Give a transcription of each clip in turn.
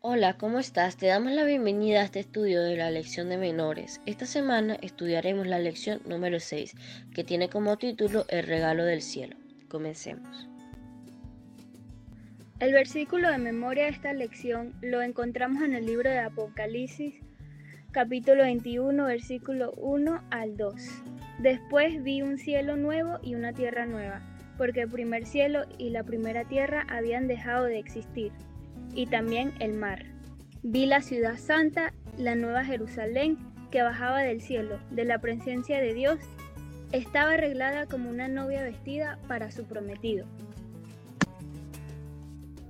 Hola, ¿cómo estás? Te damos la bienvenida a este estudio de la lección de menores. Esta semana estudiaremos la lección número 6, que tiene como título El regalo del cielo. Comencemos. El versículo de memoria de esta lección lo encontramos en el libro de Apocalipsis, capítulo 21, versículo 1 al 2. Después vi un cielo nuevo y una tierra nueva, porque el primer cielo y la primera tierra habían dejado de existir y también el mar. Vi la ciudad santa, la nueva Jerusalén, que bajaba del cielo, de la presencia de Dios. Estaba arreglada como una novia vestida para su prometido.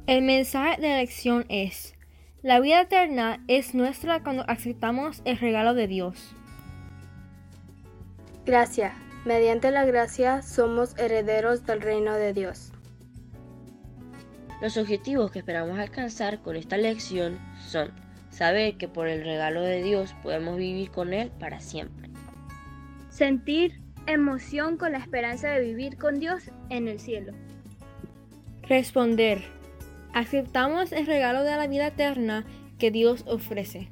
El mensaje de la lección es, la vida eterna es nuestra cuando aceptamos el regalo de Dios. Gracia. Mediante la gracia somos herederos del reino de Dios. Los objetivos que esperamos alcanzar con esta lección son saber que por el regalo de Dios podemos vivir con Él para siempre. Sentir emoción con la esperanza de vivir con Dios en el cielo. Responder. Aceptamos el regalo de la vida eterna que Dios ofrece.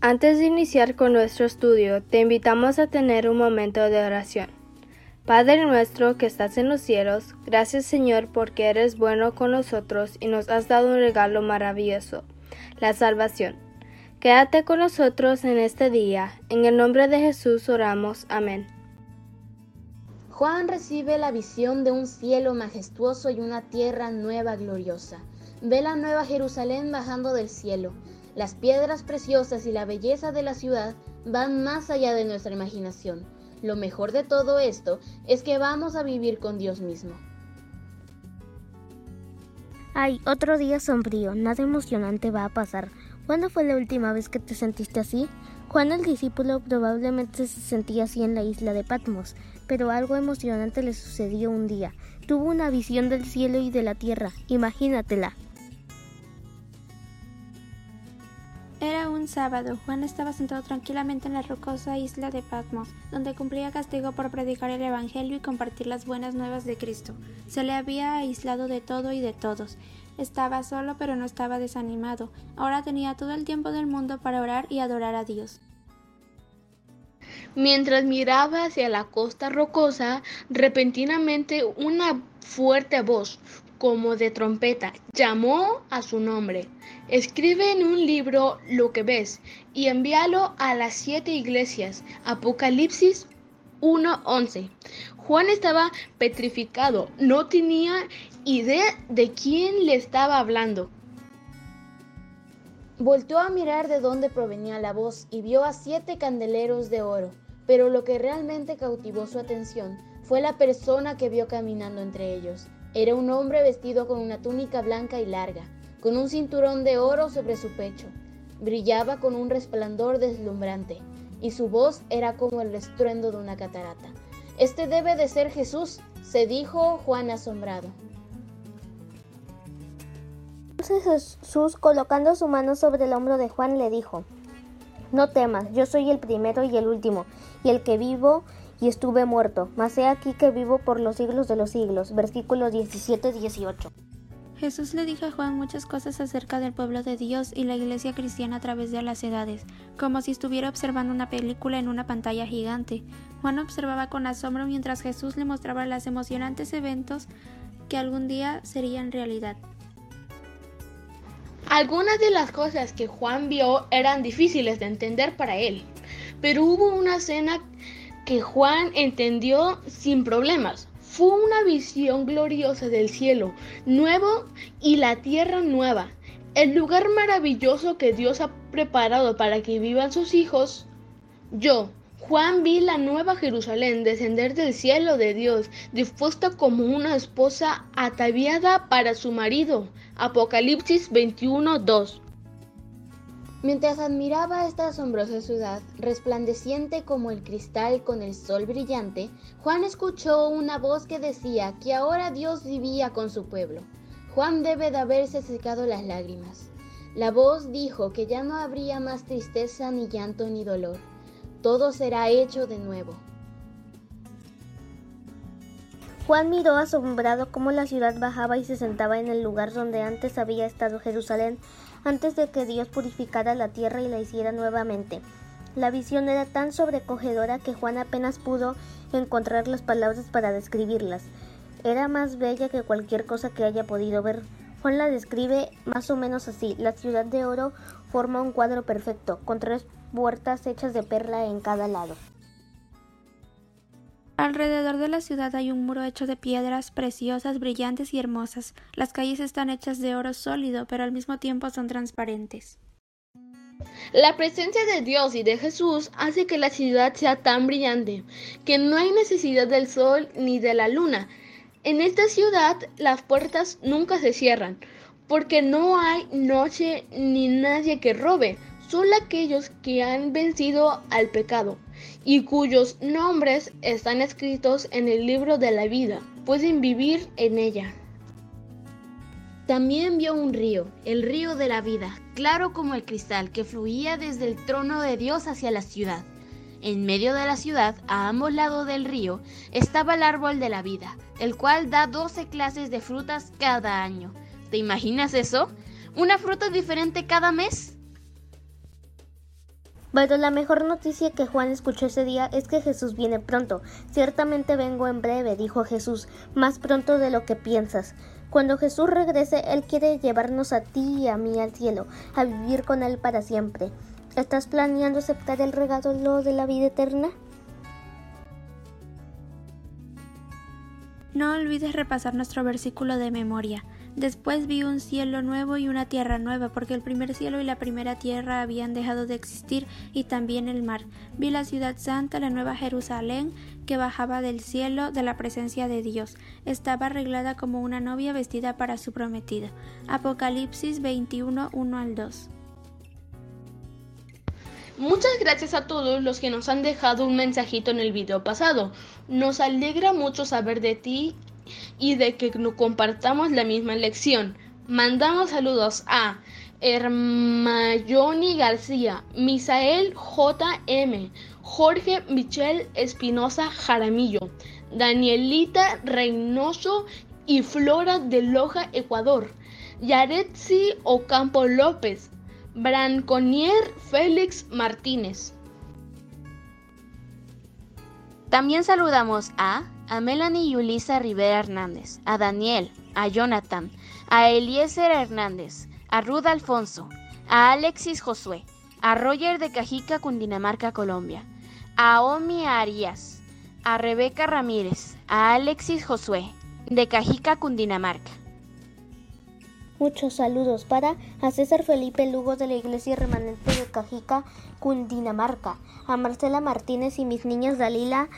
Antes de iniciar con nuestro estudio, te invitamos a tener un momento de oración. Padre nuestro que estás en los cielos, gracias Señor porque eres bueno con nosotros y nos has dado un regalo maravilloso, la salvación. Quédate con nosotros en este día. En el nombre de Jesús oramos. Amén. Juan recibe la visión de un cielo majestuoso y una tierra nueva gloriosa. Ve la nueva Jerusalén bajando del cielo. Las piedras preciosas y la belleza de la ciudad van más allá de nuestra imaginación. Lo mejor de todo esto es que vamos a vivir con Dios mismo. Ay, otro día sombrío, nada emocionante va a pasar. ¿Cuándo fue la última vez que te sentiste así? Juan el discípulo probablemente se sentía así en la isla de Patmos, pero algo emocionante le sucedió un día. Tuvo una visión del cielo y de la tierra, imagínatela. Sábado. Juan estaba sentado tranquilamente en la rocosa isla de Patmos, donde cumplía castigo por predicar el Evangelio y compartir las buenas nuevas de Cristo. Se le había aislado de todo y de todos. Estaba solo pero no estaba desanimado. Ahora tenía todo el tiempo del mundo para orar y adorar a Dios. Mientras miraba hacia la costa rocosa, repentinamente una fuerte voz, como de trompeta, llamó a su nombre. Escribe en un libro lo que ves y envíalo a las siete iglesias. Apocalipsis 1:11. Juan estaba petrificado, no tenía idea de quién le estaba hablando. Volteó a mirar de dónde provenía la voz y vio a siete candeleros de oro, pero lo que realmente cautivó su atención fue la persona que vio caminando entre ellos. Era un hombre vestido con una túnica blanca y larga, con un cinturón de oro sobre su pecho. Brillaba con un resplandor deslumbrante, y su voz era como el estruendo de una catarata. Este debe de ser Jesús, se dijo Juan asombrado. Entonces Jesús, colocando su mano sobre el hombro de Juan, le dijo, No temas, yo soy el primero y el último, y el que vivo y estuve muerto, mas he aquí que vivo por los siglos de los siglos. Versículos 17-18. Jesús le dijo a Juan muchas cosas acerca del pueblo de Dios y la iglesia cristiana a través de las edades, como si estuviera observando una película en una pantalla gigante. Juan observaba con asombro mientras Jesús le mostraba los emocionantes eventos que algún día serían realidad. Algunas de las cosas que Juan vio eran difíciles de entender para él, pero hubo una escena que Juan entendió sin problemas. Fue una visión gloriosa del cielo nuevo y la tierra nueva, el lugar maravilloso que Dios ha preparado para que vivan sus hijos. Yo, Juan, vi la nueva Jerusalén descender del cielo de Dios, dispuesta como una esposa ataviada para su marido. Apocalipsis 21:2 Mientras admiraba esta asombrosa ciudad, resplandeciente como el cristal con el sol brillante, Juan escuchó una voz que decía que ahora Dios vivía con su pueblo. Juan debe de haberse secado las lágrimas. La voz dijo que ya no habría más tristeza, ni llanto, ni dolor. Todo será hecho de nuevo. Juan miró asombrado cómo la ciudad bajaba y se sentaba en el lugar donde antes había estado Jerusalén, antes de que Dios purificara la tierra y la hiciera nuevamente. La visión era tan sobrecogedora que Juan apenas pudo encontrar las palabras para describirlas. Era más bella que cualquier cosa que haya podido ver. Juan la describe más o menos así. La ciudad de oro forma un cuadro perfecto, con tres puertas hechas de perla en cada lado. Alrededor de la ciudad hay un muro hecho de piedras preciosas, brillantes y hermosas. Las calles están hechas de oro sólido, pero al mismo tiempo son transparentes. La presencia de Dios y de Jesús hace que la ciudad sea tan brillante que no hay necesidad del sol ni de la luna. En esta ciudad las puertas nunca se cierran, porque no hay noche ni nadie que robe, solo aquellos que han vencido al pecado y cuyos nombres están escritos en el libro de la vida, pueden vivir en ella. También vio un río, el río de la vida, claro como el cristal, que fluía desde el trono de Dios hacia la ciudad. En medio de la ciudad, a ambos lados del río, estaba el árbol de la vida, el cual da doce clases de frutas cada año. ¿Te imaginas eso? ¿Una fruta diferente cada mes? Pero la mejor noticia que Juan escuchó ese día es que Jesús viene pronto. Ciertamente vengo en breve, dijo Jesús, más pronto de lo que piensas. Cuando Jesús regrese, Él quiere llevarnos a ti y a mí al cielo, a vivir con Él para siempre. ¿Estás planeando aceptar el regalo de la vida eterna? No olvides repasar nuestro versículo de memoria. Después vi un cielo nuevo y una tierra nueva, porque el primer cielo y la primera tierra habían dejado de existir, y también el mar. Vi la ciudad santa, la nueva Jerusalén, que bajaba del cielo de la presencia de Dios. Estaba arreglada como una novia vestida para su prometida. Apocalipsis 21, 1 al 2. Muchas gracias a todos los que nos han dejado un mensajito en el video pasado. Nos alegra mucho saber de ti y de que compartamos la misma lección. Mandamos saludos a Hermayoni García, Misael JM, Jorge Michel Espinosa Jaramillo, Danielita Reynoso y Flora de Loja, Ecuador, Yaretsi Ocampo López, Branconier Félix Martínez. También saludamos a a Melanie y Ulisa Rivera Hernández, a Daniel, a Jonathan, a Eliezer Hernández, a Ruda Alfonso, a Alexis Josué, a Roger de Cajica, Cundinamarca, Colombia, a Omi Arias, a Rebeca Ramírez, a Alexis Josué, de Cajica, Cundinamarca. Muchos saludos para a César Felipe Lugo de la Iglesia Remanente de Cajica, Cundinamarca, a Marcela Martínez y mis niñas Dalila,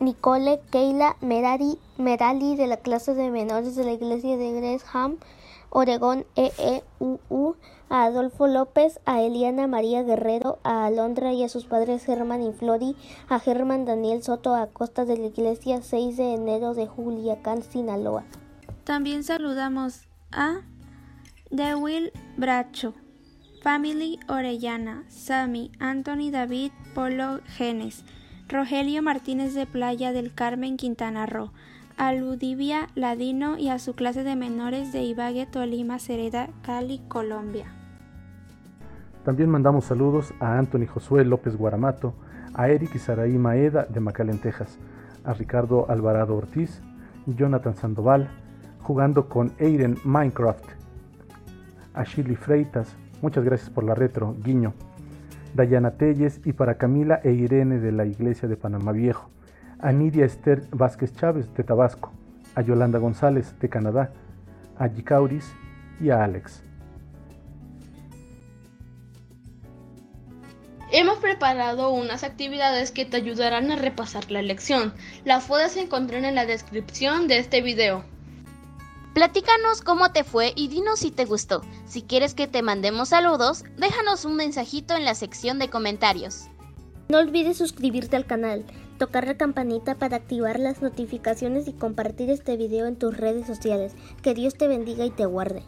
Nicole Keila Merari, Merali de la clase de menores de la iglesia de Gresham, Oregón EEUU, a Adolfo López, a Eliana María Guerrero, a Alondra y a sus padres Germán y Flori, a Germán Daniel Soto Acosta de la iglesia 6 de enero de Juliacán, Sinaloa. También saludamos a Dewil Bracho, Family Orellana, Sami, Anthony David, Polo Genes, Rogelio Martínez de Playa del Carmen, Quintana Roo, a Ludivia Ladino y a su clase de menores de Ibague, Tolima, Cereda, Cali, Colombia. También mandamos saludos a Anthony Josué López Guaramato, a Eric y Saraí Maeda de Macalén, Texas, a Ricardo Alvarado Ortiz, Jonathan Sandoval, jugando con Aiden Minecraft, a Shirley Freitas, muchas gracias por la retro, guiño, Dayana Telles y para Camila e Irene de la Iglesia de Panamá Viejo, a Nidia Esther Vázquez Chávez de Tabasco, a Yolanda González de Canadá, a Gicauris y a Alex. Hemos preparado unas actividades que te ayudarán a repasar la lección. Las puedes encontrar en la descripción de este video. Platícanos cómo te fue y dinos si te gustó. Si quieres que te mandemos saludos, déjanos un mensajito en la sección de comentarios. No olvides suscribirte al canal, tocar la campanita para activar las notificaciones y compartir este video en tus redes sociales. Que Dios te bendiga y te guarde.